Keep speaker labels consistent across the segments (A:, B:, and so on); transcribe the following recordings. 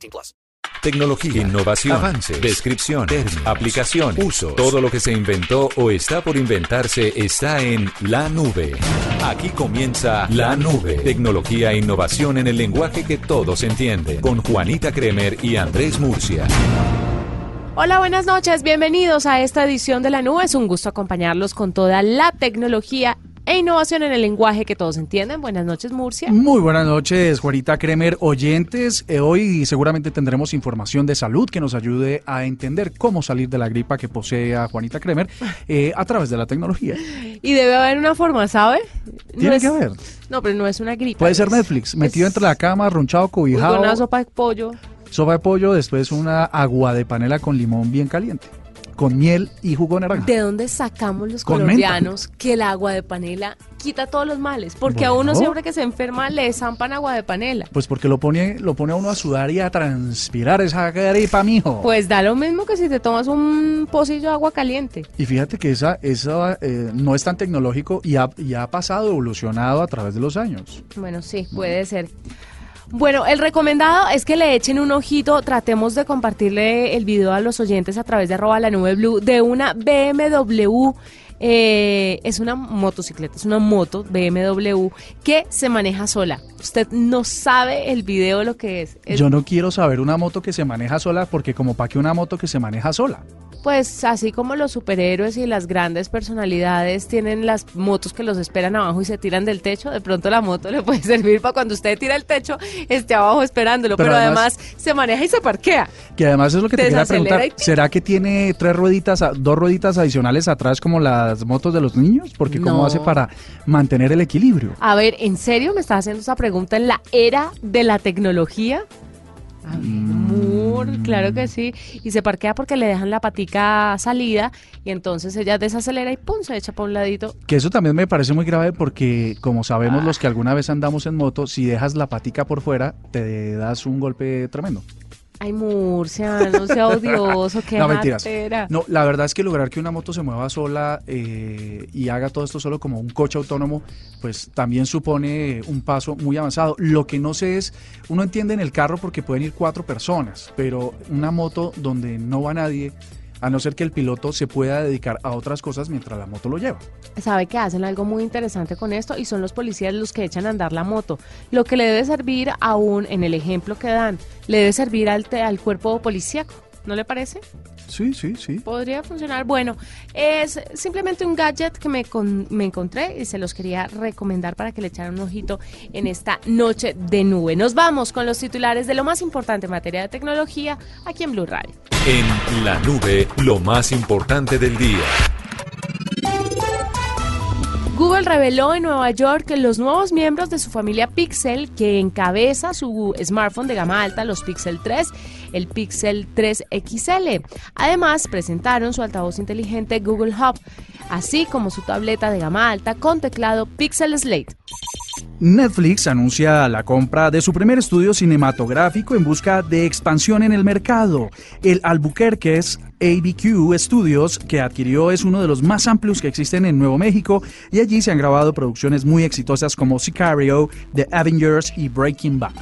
A: 18 plus.
B: Tecnología, innovación, avances, descripción, términos, aplicación, uso. Todo lo que se inventó o está por inventarse está en la nube. Aquí comienza la nube. Tecnología e innovación en el lenguaje que todos entienden. Con Juanita Kremer y Andrés Murcia.
C: Hola, buenas noches, bienvenidos a esta edición de la nube. Es un gusto acompañarlos con toda la tecnología e innovación en el lenguaje que todos entienden. Buenas noches, Murcia.
D: Muy buenas noches, Juanita Kremer, oyentes. Eh, hoy seguramente tendremos información de salud que nos ayude a entender cómo salir de la gripa que posee a Juanita Kremer eh, a través de la tecnología.
C: Y debe haber una forma, ¿sabe?
D: Tiene que haber.
C: No, pero no es una gripa.
D: Puede ser Netflix, metido entre la cama, ronchado, cobijado.
C: Con una sopa de pollo.
D: Sopa de pollo, después una agua de panela con limón bien caliente con miel y jugo de naranja.
C: ¿De dónde sacamos los colombianos que el agua de panela quita todos los males? Porque a uno siempre que se enferma le zampan agua de panela.
D: Pues porque lo pone, lo pone a uno a sudar y a transpirar esa gripa, mijo.
C: Pues da lo mismo que si te tomas un pocillo de agua caliente.
D: Y fíjate que esa, esa eh, no es tan tecnológico y ha, y ha pasado, evolucionado a través de los años.
C: Bueno, sí, puede ser. Bueno, el recomendado es que le echen un ojito, tratemos de compartirle el video a los oyentes a través de arroba la nube blue de una BMW eh, es una motocicleta, es una moto BMW que se maneja sola. Usted no sabe el video lo que es.
D: Yo no quiero saber una moto que se maneja sola porque como para que una moto que se maneja sola.
C: Pues así como los superhéroes y las grandes personalidades tienen las motos que los esperan abajo y se tiran del techo, de pronto la moto le puede servir para cuando usted tira el techo esté abajo esperándolo, pero, además, se maneja y se parquea.
D: Que además es lo que te, quería preguntar, ¿será que tiene tres rueditas, dos rueditas adicionales atrás como las motos de los niños? Porque ¿cómo hace para mantener el equilibrio?
C: A ver, ¿en serio me estás haciendo esa pregunta en la era de la tecnología? Amor, claro que sí. Y se parquea porque le dejan la patica salida y entonces ella desacelera y pum, se echa por un ladito.
D: Que eso también me parece muy grave porque como sabemos los que alguna vez andamos en moto, si dejas la patica por fuera, te das un golpe tremendo.
C: Ay, Murcia, no sea odioso, qué
D: No, mentiras. No, la verdad es que lograr que una moto se mueva sola eh, y haga todo esto solo como un coche autónomo, pues también supone un paso muy avanzado. Lo que no sé es, uno entiende en el carro porque pueden ir cuatro personas, pero una moto donde no va nadie, a no ser que el piloto se pueda dedicar a otras cosas mientras la moto lo lleva.
C: Sabe que hacen algo muy interesante con esto y son los policías los que echan a andar la moto. Lo que le debe servir aún en el ejemplo que dan, le debe servir al, al cuerpo policíaco. ¿No le parece?
D: Sí, sí, sí.
C: Podría funcionar. Bueno, es simplemente un gadget que me, me encontré y se los quería recomendar para que le echaran un ojito en esta noche de nube. Nos vamos con los titulares de lo más importante en materia de tecnología aquí en Blue Radio.
B: En la nube, lo más importante del día.
C: Google reveló en Nueva York que los nuevos miembros de su familia Pixel, que encabeza su smartphone de gama alta, los Pixel 3, el Pixel 3 XL. Además, presentaron su altavoz inteligente Google Hub, así como su tableta de gama alta con teclado Pixel Slate.
D: Netflix anuncia la compra de su primer estudio cinematográfico en busca de expansión en el mercado. El Albuquerque's ABQ Studios, que adquirió, es uno de los más amplios que existen en Nuevo México y allí se han grabado producciones muy exitosas como Sicario, The Avengers y Breaking Bad.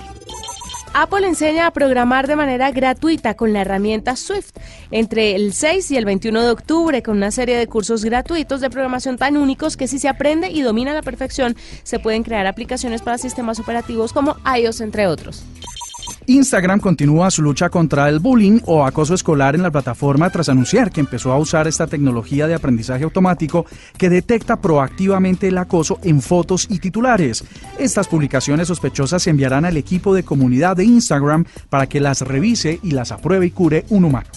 C: Apple enseña a programar de manera gratuita con la herramienta Swift entre el 6 y el 21 de octubre con una serie de cursos gratuitos de programación tan únicos que si se aprende y domina a la perfección se pueden crear aplicaciones para sistemas operativos como iOS entre otros.
D: Instagram continúa su lucha contra el bullying o acoso escolar en la plataforma tras anunciar que empezó a usar esta tecnología de aprendizaje automático que detecta proactivamente el acoso en fotos y titulares. Estas publicaciones sospechosas se enviarán al equipo de comunidad de Instagram para que las revise y las apruebe y cure un humano.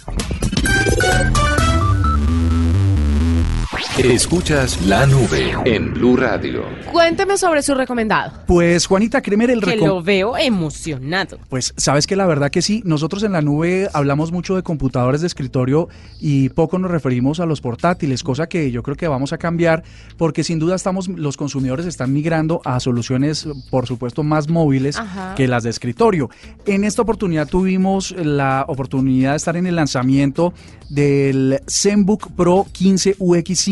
B: Escuchas la nube en Blue Radio.
C: Cuénteme sobre su recomendado.
D: Pues Juanita Kremer, el
C: Que
D: recom-
C: lo veo emocionado.
D: Pues sabes que la verdad que sí, nosotros en la nube hablamos mucho de computadores de escritorio y poco nos referimos a los portátiles, cosa que yo creo que vamos a cambiar porque sin duda estamos los consumidores están migrando a soluciones por supuesto más móviles
C: Ajá.
D: que las de escritorio. En esta oportunidad tuvimos la oportunidad de estar en el lanzamiento del ZenBook Pro 15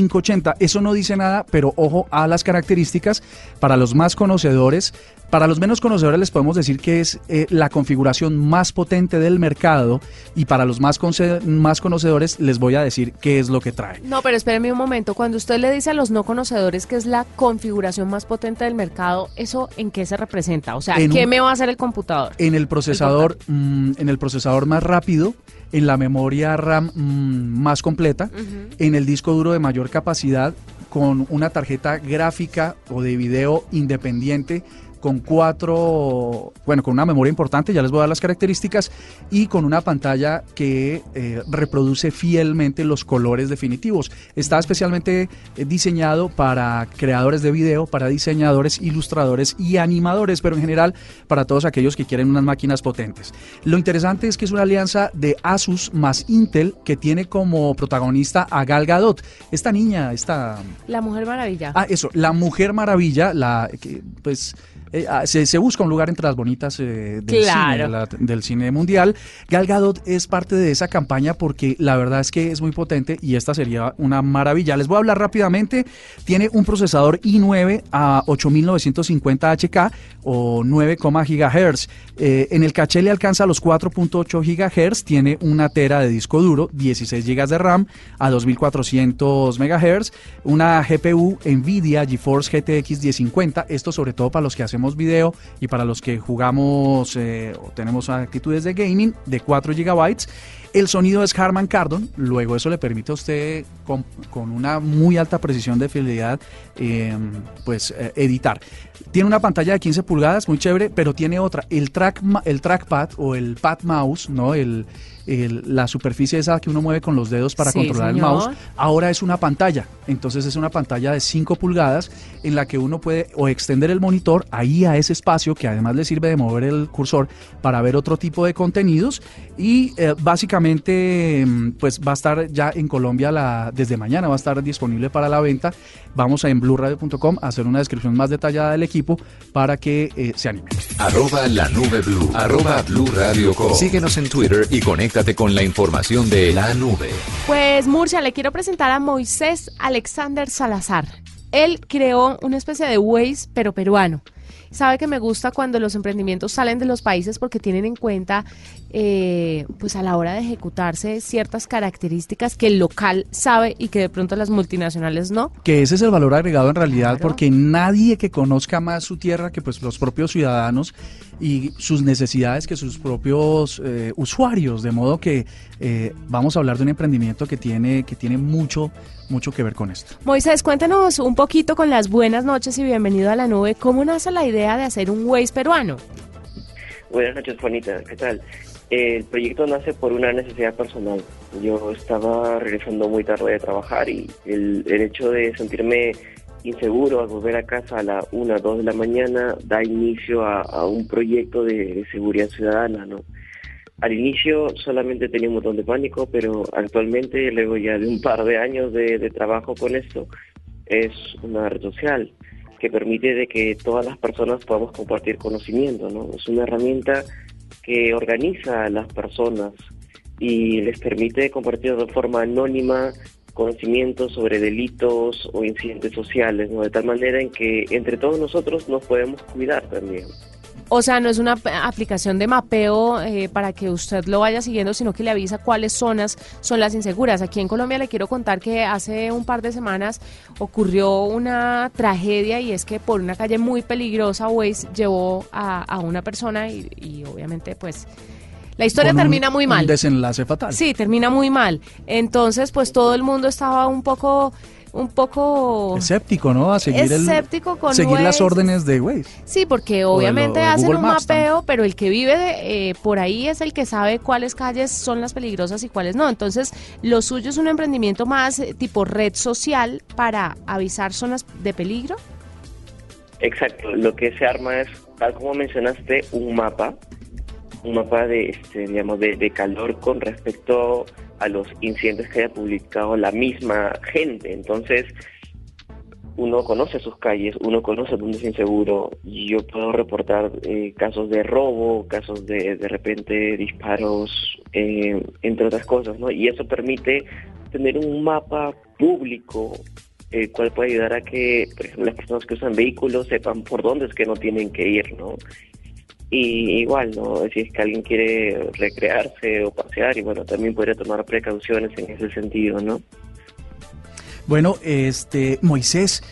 D: UX580. Eso no dice nada, pero ojo a las características para los más conocedores. Para los menos conocedores les podemos decir que es eh, la configuración más potente del mercado y para los más, más conocedores les voy a decir qué es lo que trae.
C: No, pero espéreme un momento. Cuando usted le dice a los no conocedores que es la configuración más potente del mercado, ¿eso en qué se representa? O sea,
D: En
C: ¿qué
D: un-
C: me va a hacer el computador?
D: En el procesador, mm, en el procesador más rápido, en la memoria RAM mm, más completa, en el disco duro de mayor capacidad, con una tarjeta gráfica o de video independiente con cuatro, bueno, con una memoria importante, ya les voy a dar las características, y con una pantalla que eh, reproduce fielmente los colores definitivos. Está especialmente eh, diseñado para creadores de video, para diseñadores, ilustradores y animadores, pero en general para todos aquellos que quieren unas máquinas potentes. Lo interesante es que es una alianza de Asus más Intel que tiene como protagonista a Gal Gadot. Esta niña, esta
C: La Mujer Maravilla.
D: Ah, eso, la Mujer Maravilla, la que pues eh, ah, se, se busca un lugar entre las bonitas eh, del,
C: Claro.
D: cine, la- del cine mundial. Gal Gadot es parte de esa campaña porque la verdad es que es muy potente y esta sería una maravilla. Les voy a hablar rápidamente. Tiene un procesador i9 a 8950HK o 9, GHz. Eh, en el caché le alcanza los 4.8 GHz. Tiene una tera de disco duro, 16 GB de RAM a 2400 MHz. Una GPU NVIDIA GeForce GTX 1050. Esto sobre todo para los que hacemos video y para los que jugamos eh, o tenemos actitudes de gaming de 4 GB. El sonido es Harman Kardon, luego eso le permite a usted con, con una muy alta precisión de fidelidad eh, pues eh, editar. Tiene una pantalla de 15 pulgadas, muy chévere, pero tiene otra, el track el trackpad o el pad mouse, ¿no? El, el- la superficie esa que uno mueve con los dedos para
C: Sí,
D: controlar el mouse, ahora es una pantalla. Entonces es una pantalla de 5 pulgadas en la que uno puede o extender el monitor ahí a ese espacio que además le sirve de mover el cursor para ver otro tipo de contenidos y eh, básicamente mm, pues va a estar ya en Colombia la, desde mañana va a estar disponible para la venta. Vamos a en blueradio.com a hacer una descripción más detallada del equipo para que eh, se animen.
B: Arroba la nube blue. Arroba blue radio com. Síguenos en Twitter y conéctate con la información de la nube.
C: Pues Murcia, le quiero presentar a Moisés Alexander Salazar. Él creó una especie de Waze, pero peruano. Sabe que me gusta cuando los emprendimientos salen de los países porque tienen en cuenta, eh, pues a la hora de ejecutarse, ciertas características que el local sabe y que de pronto las multinacionales no.
D: Que ese es el valor agregado en realidad,
C: Claro.
D: porque nadie que conozca más su tierra que pues los propios ciudadanos y sus necesidades que sus propios eh, usuarios. De modo que eh, vamos a hablar de un emprendimiento que tiene, que tiene mucho, mucho que ver con esto.
C: Moisés, cuéntanos un poquito con las buenas noches y bienvenido a la nube. ¿Cómo nace la idea de hacer un Waze peruano?
E: Buenas noches, Juanita. ¿Qué tal? El proyecto nace por una necesidad personal. Yo estaba regresando muy tarde de trabajar y el, el hecho de sentirme inseguro al volver a casa a la 1, 2 de la mañana da inicio a, un proyecto de, de seguridad ciudadana, ¿no? Al inicio solamente tenía un montón de pánico, pero actualmente, luego ya de un par de años de, de trabajo con esto, es una red social que permite de que todas las personas podamos compartir conocimiento, ¿no? Es una herramienta que organiza a las personas y les permite compartir de forma anónima conocimientos sobre delitos o incidentes sociales. De tal manera en que entre todos nosotros nos podemos cuidar también.
C: O sea, no es una aplicación de mapeo eh, para que usted lo vaya siguiendo, sino que le avisa cuáles zonas son las inseguras. Aquí en Colombia le quiero contar que hace un par de semanas ocurrió una tragedia y es que por una calle muy peligrosa Waze llevó a, una persona y obviamente pues la historia
D: un-
C: termina muy mal.
D: Un desenlace fatal.
C: Sí, termina muy mal. Entonces, pues todo el mundo estaba un poco un poco
D: escéptico, ¿no? A seguir,
C: escéptico con
D: seguir las órdenes de Waze.
C: Sí, porque
D: lo-
C: obviamente hacen un
D: Maps
C: mapeo, pero el que vive de, eh, por ahí es el que sabe cuáles calles son las peligrosas y cuáles no. Entonces, lo suyo es un emprendimiento más eh, tipo red social para avisar zonas de peligro.
E: Exacto, lo que se arma es, tal como mencionaste, un mapa, un mapa de, este, digamos, de, calor con respecto a los incidentes que haya publicado la misma gente. Entonces, uno conoce sus calles, uno conoce dónde es inseguro. Y yo puedo reportar eh, casos de robo, casos de de repente disparos, eh, entre otras cosas, ¿no? Y eso permite tener un mapa público el cual puede ayudar a que, por ejemplo, las personas que usan vehículos sepan por dónde es que no tienen que ir, ¿no? Y igual, ¿no? Si es que alguien quiere recrearse o pasear, y bueno, también podría tomar precauciones en ese sentido, ¿no?
D: Bueno, este Moisés,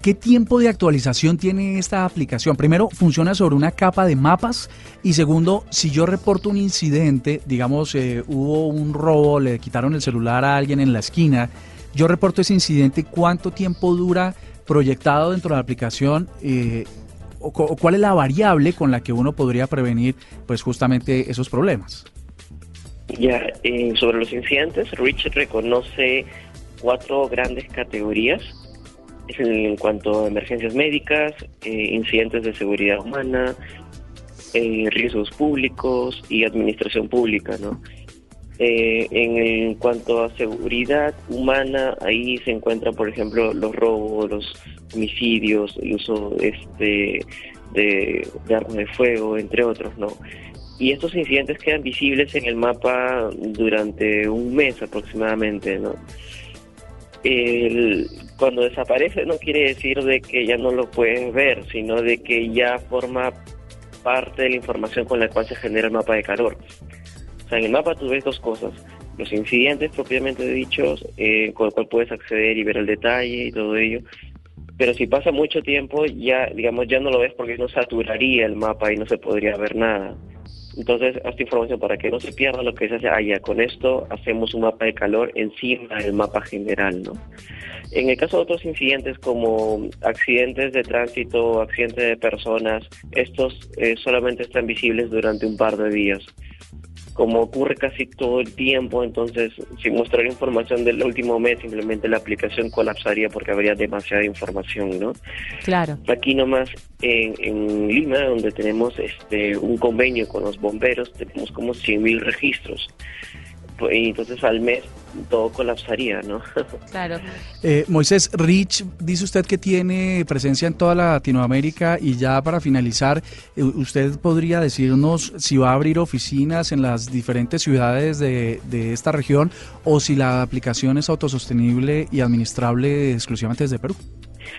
D: ¿qué tiempo de actualización tiene esta aplicación? Primero, funciona sobre una capa de mapas y segundo, si yo reporto un incidente, digamos, eh, hubo un robo, le quitaron el celular a alguien en la esquina, yo reporto ese incidente, ¿cuánto tiempo dura proyectado dentro de la aplicación? Eh, cuál es la variable con la que uno podría prevenir, pues justamente esos problemas?
E: Ya, eh, sobre los incidentes, Rich reconoce cuatro grandes categorías. En cuanto a emergencias médicas, eh, incidentes de seguridad humana, eh, riesgos públicos y administración pública, ¿no? Eh, en, cuanto a seguridad humana, ahí se encuentran, por ejemplo, los robos, los homicidios, el uso este, de, de armas de fuego, entre otros, ¿no? Y estos incidentes quedan visibles en el mapa durante un mes aproximadamente, ¿no? El- cuando desaparece no quiere decir de que ya no lo puedes ver, sino de que ya forma parte de la información con la cual se genera el mapa de calor. En el mapa tú ves dos cosas. Los incidentes propiamente dichos, eh, con el cual puedes acceder y ver el detalle y todo ello. Pero si pasa mucho tiempo, ya, digamos, ya no lo ves porque no saturaría el mapa y no se podría ver nada. Entonces, esta información para que no se pierda lo que se hace, ah, ya, con esto hacemos un mapa de calor encima del mapa general, ¿no? En el caso de otros incidentes como accidentes de tránsito, accidentes de personas, estos eh, solamente están visibles durante un par de días. Como ocurre casi todo el tiempo, entonces si mostrara información del último mes, simplemente la aplicación colapsaría porque habría demasiada información, ¿no?
C: Claro.
E: Aquí nomás en, en Lima, donde tenemos este un convenio con los bomberos, tenemos como 100.000 registros. Y entonces al mes todo colapsaría, ¿no?
C: Claro.
D: Eh, Moisés, Rich, dice usted que tiene presencia en toda Latinoamérica y ya para finalizar, eh, ¿usted podría decirnos si va a abrir oficinas en las diferentes ciudades de, de esta región o si la aplicación es autosostenible y administrable exclusivamente desde Perú?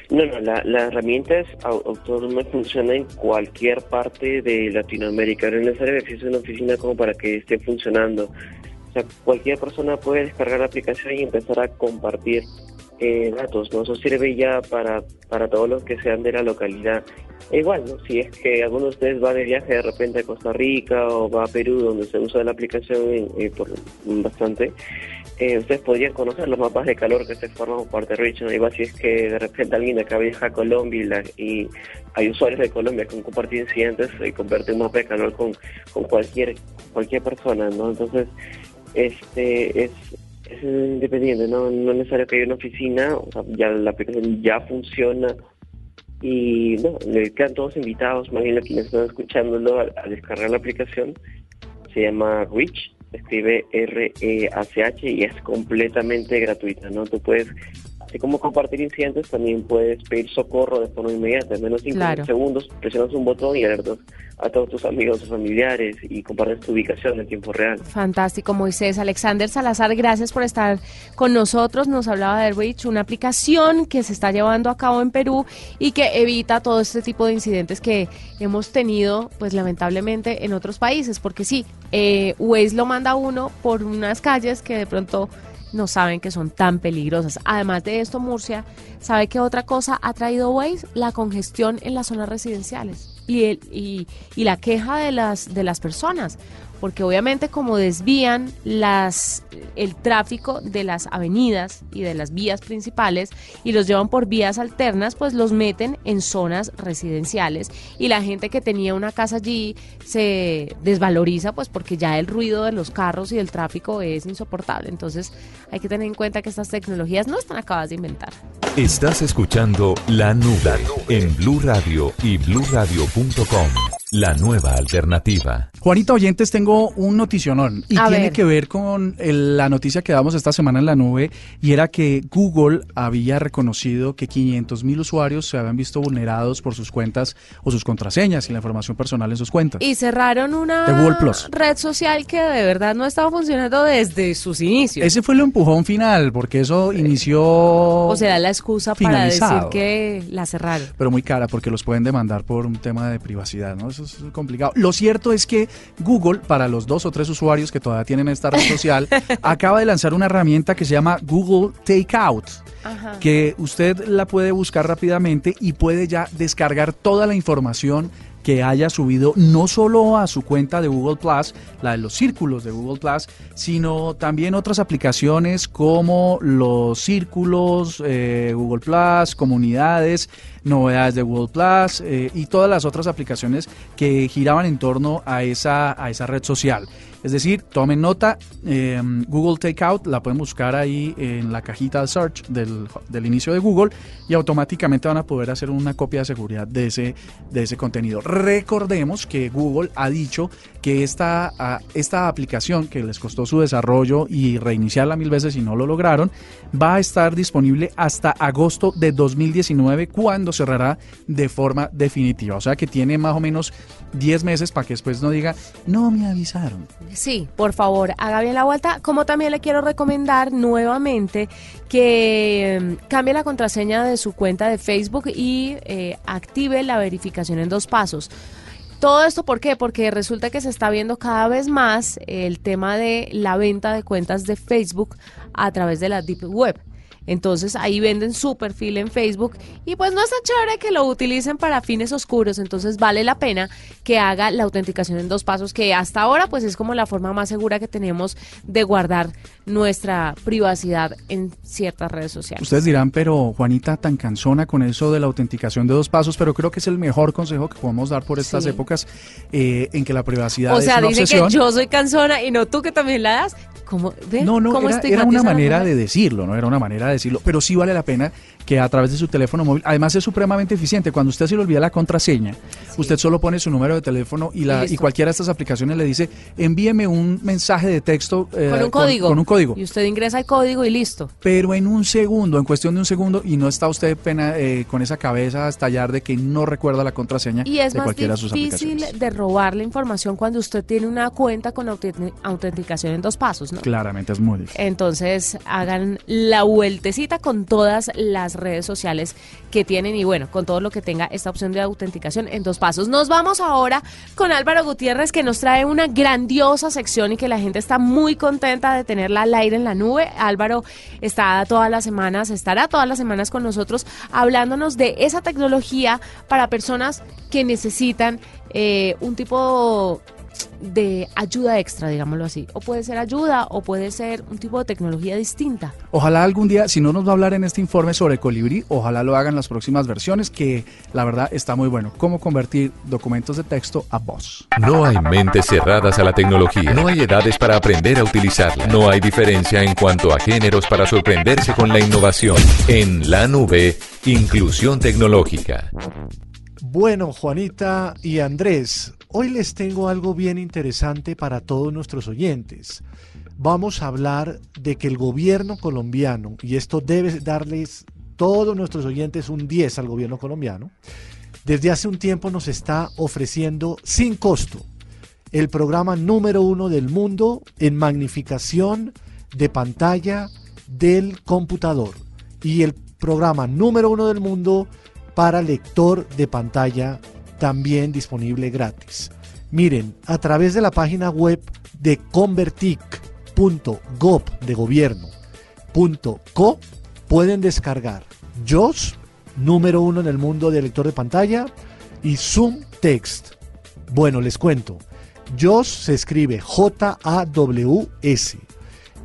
E: No, no, la, la herramienta es au- autónoma y funciona en cualquier parte de Latinoamérica. No es necesario que exista una oficina como para que esté funcionando. Sea, cualquier persona puede descargar la aplicación y empezar a compartir eh, datos, ¿no? Eso sirve ya para, para todos los que sean de la localidad. E igual, ¿no? Si es que alguno de ustedes va de viaje de repente a Costa Rica o va a Perú, donde se usa la aplicación eh, por bastante, eh, ustedes podrían conocer los mapas de calor que se forman por parte de. Igual si es que de repente alguien acá viaja a Colombia y, la- y hay usuarios de Colombia que han compartido incidentes y convierte un mapa de calor con, con cualquier cualquier persona, ¿no? Entonces, este es, es independiente, ¿no? No es necesario que haya una oficina, o sea, ya la aplicación ya funciona y no, le quedan todos invitados, más quienes están escuchándolo a, a descargar la aplicación, se llama Reach, escribe R-E-A-C-H y es completamente gratuita, ¿no? Tú puedes, así como compartir incidentes, también puedes pedir socorro de forma inmediata, en menos de 5
C: Claro.
E: segundos, presionas un botón y alertas a todos tus amigos, tus familiares y compartes tu ubicación en tiempo real.
C: Fantástico, Moisés. Alexander Salazar, gracias por estar con nosotros. Nos hablaba de Reach, una aplicación que se está llevando a cabo en Perú y que evita todo este tipo de incidentes que hemos tenido, pues lamentablemente, en otros países. Porque sí, eh, Waze lo manda a uno por unas calles que de pronto no saben que son tan peligrosas. Además de esto, Murcia, ¿sabe qué otra cosa ha traído Waze? La congestión en las zonas residenciales y, el, y, y la queja de las, de las personas porque obviamente como desvían el tráfico de las avenidas y de las vías principales y los llevan por vías alternas, pues los meten en zonas residenciales y la gente que tenía una casa allí se desvaloriza pues porque ya el ruido de los carros y el tráfico es insoportable. Entonces hay que tener en cuenta que estas tecnologías no están acabadas de inventar.
B: Estás escuchando La Nube en Blue Radio y bluradio.com. La nueva alternativa.
D: Juanita Oyentes, tengo un noticionón y
C: A
D: tiene
C: ver.
D: que ver con el- la noticia que damos esta semana en la nube y era que Google había reconocido que 500 mil usuarios se habían visto vulnerados por sus cuentas o sus contraseñas y la información personal en sus cuentas.
C: Y cerraron una red social que de verdad no estaba funcionando desde sus inicios.
D: Ese fue el empujón final porque eso inició...
C: o será la excusa para decir que la cerraron.
D: pero muy cara porque los pueden demandar por un tema de privacidad, ¿no? Eso es complicado. Lo cierto es que Google, para los dos o tres usuarios que todavía tienen esta red social, acaba de lanzar una herramienta que se llama Google Takeout.
C: Ajá.
D: que usted la puede buscar rápidamente y puede ya descargar toda la información que haya subido no solo a su cuenta de Google Plus, la de los círculos de Google Plus, sino también otras aplicaciones como los círculos, eh, Google Plus, comunidades, novedades de Google Plus eh, y todas las otras aplicaciones que giraban en torno a esa, a esa red social. Es decir, tomen nota, eh, Google Takeout la pueden buscar ahí en la cajita de search del, del inicio de Google y automáticamente van a poder hacer una copia de seguridad de ese, de ese contenido. Recordemos que Google ha dicho que esta, esta aplicación que les costó su desarrollo y reiniciarla mil veces y no lo lograron, va a estar disponible hasta agosto de 2019 cuando cerrará de forma definitiva. O sea que tiene más o menos 10 meses para que después no diga, no me avisaron.
C: Sí, por favor, haga bien la vuelta. Como también le quiero recomendar nuevamente que mm, cambie la contraseña de su cuenta de Facebook y eh, active la verificación en dos pasos. Todo esto, ¿por qué? Porque resulta que se está viendo cada vez más el tema de la venta de cuentas de Facebook a través de la Deep Web. Entonces ahí venden su perfil en Facebook y pues no es tan chévere que lo utilicen para fines oscuros, entonces vale la pena que haga la autenticación en dos pasos, que hasta ahora pues es como la forma más segura que tenemos de guardar nuestra privacidad en ciertas redes sociales.
D: Ustedes dirán, pero Juanita tan cansona con eso de la autenticación de dos pasos, pero creo que es el mejor consejo que podemos dar por estas
C: Sí.
D: épocas eh, en que la privacidad
C: O
D: es
C: sea,
D: una
C: dice
D: obsesión.
C: que yo soy cansona y no tú que también la das.
D: No, no,
C: ¿Cómo
D: era, era una manera de decirlo, ¿no? Era una manera de decirlo, pero sí vale la pena que a través de su teléfono móvil, además es supremamente eficiente, cuando usted se le olvida la contraseña, usted solo pone su número de teléfono y, la,
C: Y
D: cualquiera de estas aplicaciones le dice, envíeme un mensaje de texto eh,
C: Con un código.
D: Con, un código.
C: Y usted ingresa el código y listo.
D: Pero en un segundo, en cuestión de un segundo, y no está usted pena, eh, con esa cabeza a estallar de que no recuerda la contraseña
C: Y es
D: de cualquiera de sus
C: difícil
D: aplicaciones.
C: de robar la información cuando usted tiene una cuenta con autent- autenticación en dos pasos, ¿no?
D: Claramente es muy difícil.
C: Entonces hagan la vueltecita con todas las redes sociales que tienen y bueno, con todo lo que tenga esta opción de autenticación en dos pasos. Nos vamos ahora con Álvaro Gutiérrez que nos trae una grandiosa sección y que la gente está muy contenta de tenerla al aire en la nube. Álvaro está todas las semanas, estará todas las semanas con nosotros hablándonos de esa tecnología para personas que necesitan eh, un tipo de ayuda extra, digámoslo así. O puede ser ayuda o puede ser un tipo de tecnología distinta.
D: Ojalá algún día, si no nos va a hablar en este informe sobre Colibrí, ojalá lo hagan las próximas versiones, que la verdad está muy bueno. Cómo convertir documentos de texto a voz.
B: No hay mentes cerradas a la tecnología. No hay edades para aprender a utilizarla. No hay diferencia en cuanto a géneros para sorprenderse con la innovación. En la nube, inclusión tecnológica.
F: Bueno, Juanita y Andrés, hoy les tengo algo bien interesante para todos nuestros oyentes. Vamos a hablar de que el gobierno colombiano, y esto debe darles todos nuestros oyentes un 10 al gobierno colombiano, desde hace un tiempo nos está ofreciendo sin costo el programa número uno del mundo en magnificación de pantalla del computador y el programa número uno del mundo para lector de pantalla también disponible gratis. Miren, a través de la página web de convertic.gov de gobierno.co pueden descargar JOS, número uno en el mundo de lector de pantalla, y Zoom Text. Bueno, les cuento. JOS se escribe J-A-W-S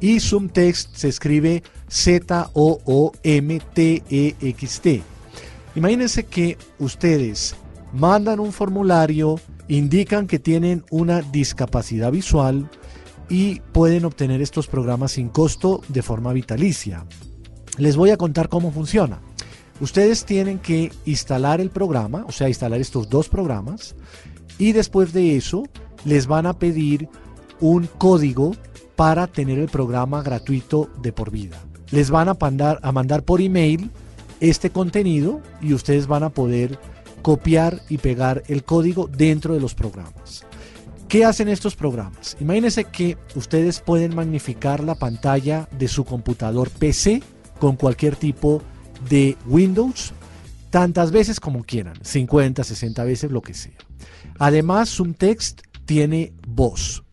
F: y Zoomtext se escribe Z-O-O-M-T-E-X-T. Imagínense que ustedes mandan un formulario, indican que tienen una discapacidad visual y pueden obtener estos programas sin costo de forma vitalicia. Les voy a contar cómo funciona. Ustedes tienen que instalar el programa, o sea, instalar estos dos programas, y después de eso les van a pedir un código para tener el programa gratuito de por vida. Les van a mandar, a mandar por email este contenido y ustedes van a poder copiar y pegar el código dentro de los programas. ¿Qué hacen estos programas? Imagínense que ustedes pueden magnificar la pantalla de su computador PC con cualquier tipo de Windows tantas veces como quieran, 50, 60 veces, lo que sea. Además, Zoomtext tiene voz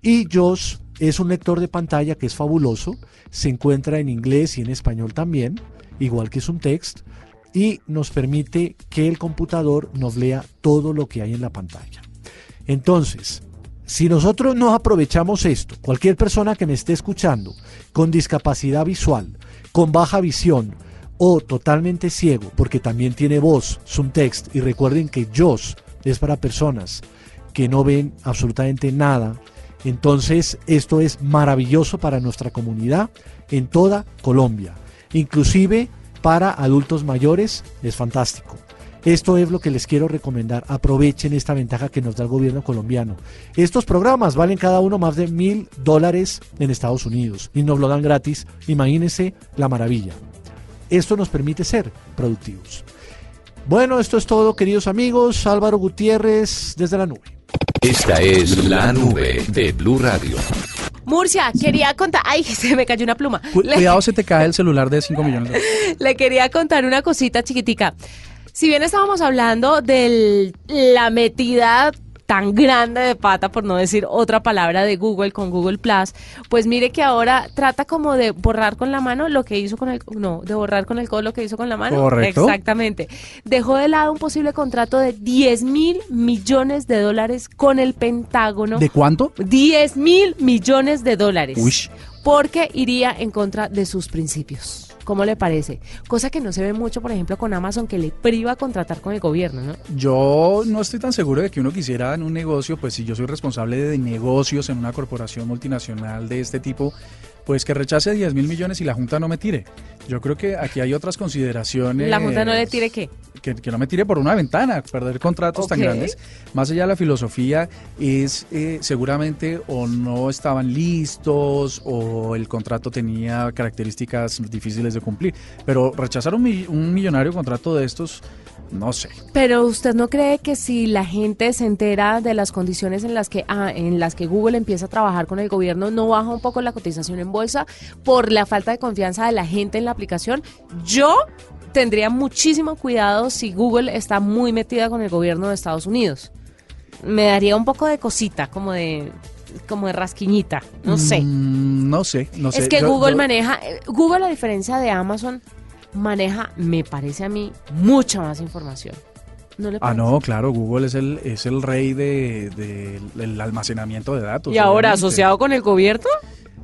F: y JOS es un lector de pantalla que es fabuloso, se encuentra en inglés y en español también, igual que Zoomtext, y nos permite que el computador nos lea todo lo que hay en la pantalla. Entonces, si nosotros no aprovechamos esto, cualquier persona que me esté escuchando con discapacidad visual, con baja visión o totalmente ciego, porque también tiene voz, Zoomtext, y recuerden que JOS es para personas que no ven absolutamente nada, entonces esto es maravilloso para nuestra comunidad en toda Colombia, inclusive para adultos mayores es fantástico. Esto es lo que les quiero recomendar. Aprovechen esta ventaja que nos da el gobierno colombiano. Estos programas valen cada uno más de mil dólares en Estados Unidos y nos lo dan gratis. Imagínense la maravilla. Esto nos permite ser productivos. Bueno, esto es todo, queridos amigos. Álvaro Gutiérrez desde la nube.
B: Esta es la nube de Blue Radio.
C: Murcia, quería contar. Ay, se me cayó una pluma.
D: Cu-
C: Le-
D: Cuidado, se te cae el celular de 5 millones de dólares.
C: Le quería contar una cosita chiquitica. Si bien estábamos hablando de la metida tan grande de pata, por no decir otra palabra de Google con Google Plus, pues mire que ahora trata como de borrar con la mano lo que hizo con el no, de borrar con el codo lo que hizo con la mano.
D: Correcto.
C: Exactamente. Dejó de lado un posible contrato de 10 mil millones de dólares con el Pentágono.
D: ¿De cuánto?
C: 10 mil millones de dólares.
D: Uy.
C: Porque iría en contra de sus principios. ¿Cómo le parece? Cosa que no se ve mucho, por ejemplo, con Amazon, que le priva contratar con el gobierno, ¿no?
D: Yo no estoy tan seguro de que uno quisiera en un negocio, pues si yo soy responsable de negocios en una corporación multinacional de este tipo, pues que rechace 10 mil millones y la Junta no me tire. Yo creo que aquí hay otras consideraciones.
C: La Junta no le tire qué.
D: Que, que no me tire por una ventana, perder contratos tan grandes. Más allá de la filosofía, es eh, seguramente o no estaban listos o el contrato tenía características difíciles de cumplir. Pero rechazar un, un millonario contrato de estos, no sé.
C: Pero usted no cree que si la gente se entera de las condiciones en las que ah, en las que Google empieza a trabajar con el gobierno, no baja un poco la cotización en bolsa por la falta de confianza de la gente en la aplicación. Yo tendría muchísimo cuidado si Google está muy metida con el gobierno de Estados Unidos. Me daría un poco de cosita, como de como de rasquiñita, no sé.
D: Mm, no sé, no sé.
C: Es que
D: Yo-
C: Google
D: yo-
C: maneja, eh, Google a diferencia de Amazon, maneja, me parece a mí, mucha más información. ¿No le
D: Ah, no, claro, Google es el, es el rey de, de- del almacenamiento de datos.
C: Y ahora,
D: obviamente.
C: asociado con el gobierno,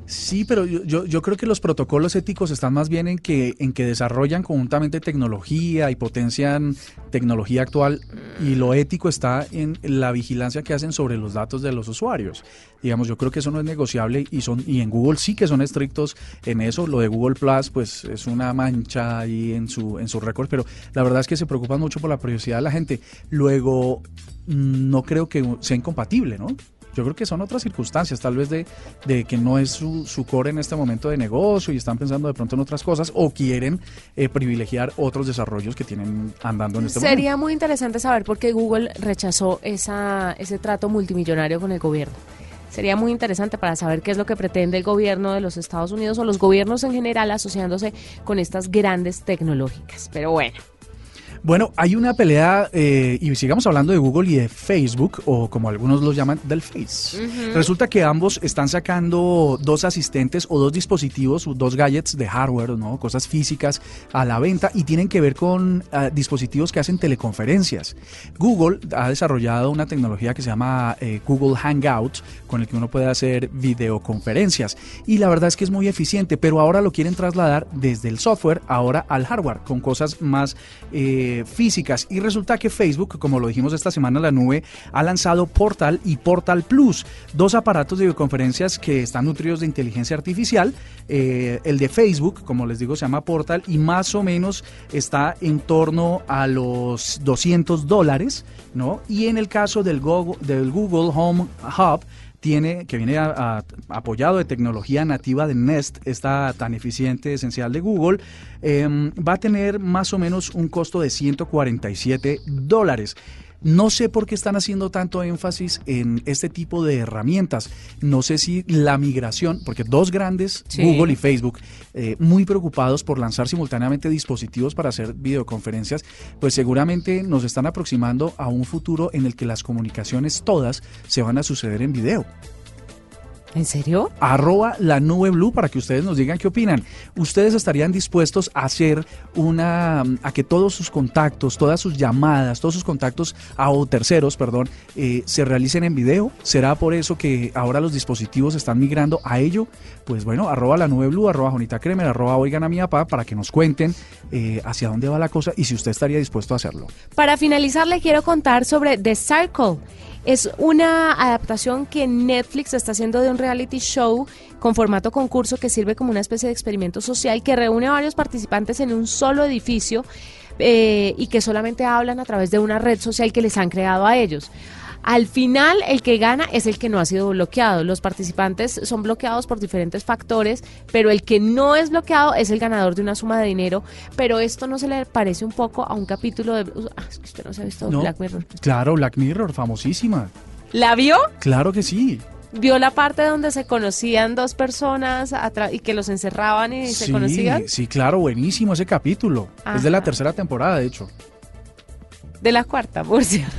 D: Sí, pero yo, yo, creo que los protocolos éticos están más bien en que, en que desarrollan conjuntamente tecnología y potencian tecnología actual y lo ético está en la vigilancia que hacen sobre los datos de los usuarios. Digamos, yo creo que eso no es negociable y son y en Google sí que son estrictos en eso. Lo de Google Plus, pues es una mancha ahí en su en su récord, pero la verdad es que se preocupan mucho por la privacidad de la gente. Luego, mm, no creo que sea incompatible, ¿no? Yo creo que son otras circunstancias, tal vez de, de que no es su, su core en este momento de negocio y están pensando de pronto en otras cosas o quieren eh, privilegiar otros desarrollos que tienen andando en este
C: sería muy interesante saber por qué Google rechazó esa, ese trato multimillonario con el gobierno. Sería muy interesante para saber qué es lo que pretende el gobierno de los Estados Unidos o los gobiernos en general asociándose con estas grandes tecnológicas. Pero bueno,
D: Bueno, hay una pelea, eh, y sigamos hablando de Google y de Facebook, o como algunos los llaman, del Face. Resulta que ambos están sacando dos asistentes o dos dispositivos, o dos gadgets de hardware, ¿no? cosas físicas a la venta y tienen que ver con ah, dispositivos que hacen teleconferencias. Google ha desarrollado una tecnología que se llama eh, Google Hangout, con el que uno puede hacer videoconferencias. Y la verdad es que es muy eficiente, pero ahora lo quieren trasladar desde el software ahora al hardware, con cosas más eh, físicas. Y resulta que Facebook, como lo dijimos esta semana la nube, ha lanzado Portal y Portal Plus, dos aparatos de videoconferencias que están nutridos de inteligencia artificial. Eh, el de Facebook, como les digo, se llama Portal y más o menos está en torno a los 200 dólares, ¿no? Y en el caso del del Google Home Hub, tiene, que viene apoyado de tecnología nativa de Nest, esta tan eficiente esencial de Google, em, va a tener más o menos un costo de 147 dólares. No sé por qué están haciendo tanto énfasis en este tipo de herramientas. No sé si la migración, porque dos grandes, Google y Facebook, eh, muy preocupados por lanzar simultáneamente dispositivos para hacer videoconferencias, pues seguramente nos están aproximando a un futuro en el que las comunicaciones todas se van a suceder en video.
C: ¿En serio?
D: Arroba la nube blue para que ustedes nos digan qué opinan. ¿Ustedes estarían dispuestos a hacer una, a que todos sus contactos, todas sus llamadas, todos sus contactos a terceros, perdón, eh, se realicen en video? ¿Será por eso que ahora los dispositivos están migrando a ello? Pues bueno, arroba la nube blue, arroba Jonita Kremer, arroba oigan a mi papá para que nos cuenten eh, hacia dónde va la cosa y si usted estaría dispuesto a hacerlo.
C: Para finalizar, le quiero contar sobre The Circle. Es una adaptación que Netflix está haciendo de un reality show con formato concurso que sirve como una especie de experimento social que reúne a varios participantes en un solo edificio eh, y que solamente hablan a través de una red social que les han creado a ellos. Al final, el que gana es el que no ha sido bloqueado. Los participantes son bloqueados por diferentes factores, pero el que no es bloqueado es el ganador de una suma de dinero. Pero esto no se le parece un poco a un capítulo de... Ah, es que usted no se ha visto Black Mirror.
D: Claro, Black Mirror, famosísima.
C: ¿La vio?
D: Claro que sí
C: vio la parte donde se conocían dos personas y que los encerraban y se conocían.
D: Sí, claro, buenísimo ese capítulo. Es de la tercera temporada, de hecho.
C: De la cuarta, Murcia.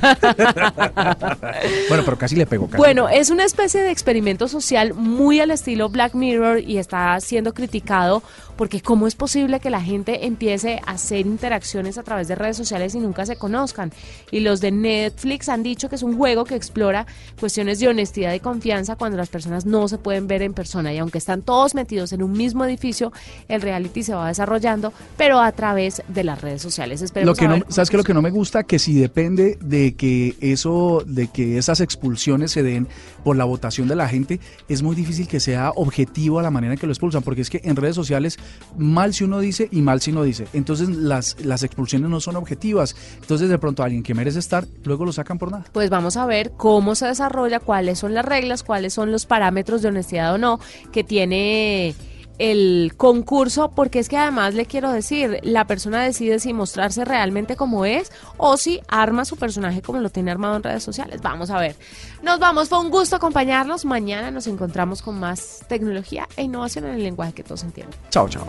D: bueno, pero casi le pegó.
C: bueno, es una especie de experimento social muy al estilo Black Mirror y está siendo criticado porque cómo es posible que la gente empiece a hacer interacciones a través de redes sociales y nunca se conozcan. Y los de Netflix han dicho que es un juego que explora cuestiones de honestidad y confianza cuando las personas no se pueden ver en persona y aunque están todos metidos en un mismo edificio, el reality se va desarrollando, pero a través de las redes sociales.
D: lo que no, ¿Sabes qué? Lo que no me gusta que si depende de que eso, de que esas expulsiones se den por la votación de la gente, es muy difícil que sea objetivo a la manera en que lo expulsan, porque es que en redes sociales mal si uno dice y mal si no dice. Entonces las, las expulsiones no son objetivas. Entonces de pronto alguien que merece estar, luego lo sacan por nada.
C: Pues vamos a ver cómo se desarrolla, cuáles son las reglas, cuáles son los parámetros de honestidad o no que tiene el concurso, porque es que además le quiero decir, la persona decide si mostrarse realmente como es o si arma su personaje como lo tiene armado en redes sociales. Vamos a ver. Nos vamos, fue un gusto acompañarlos. Mañana nos encontramos con más tecnología e innovación en el lenguaje que todos entienden.
D: Chao, chao.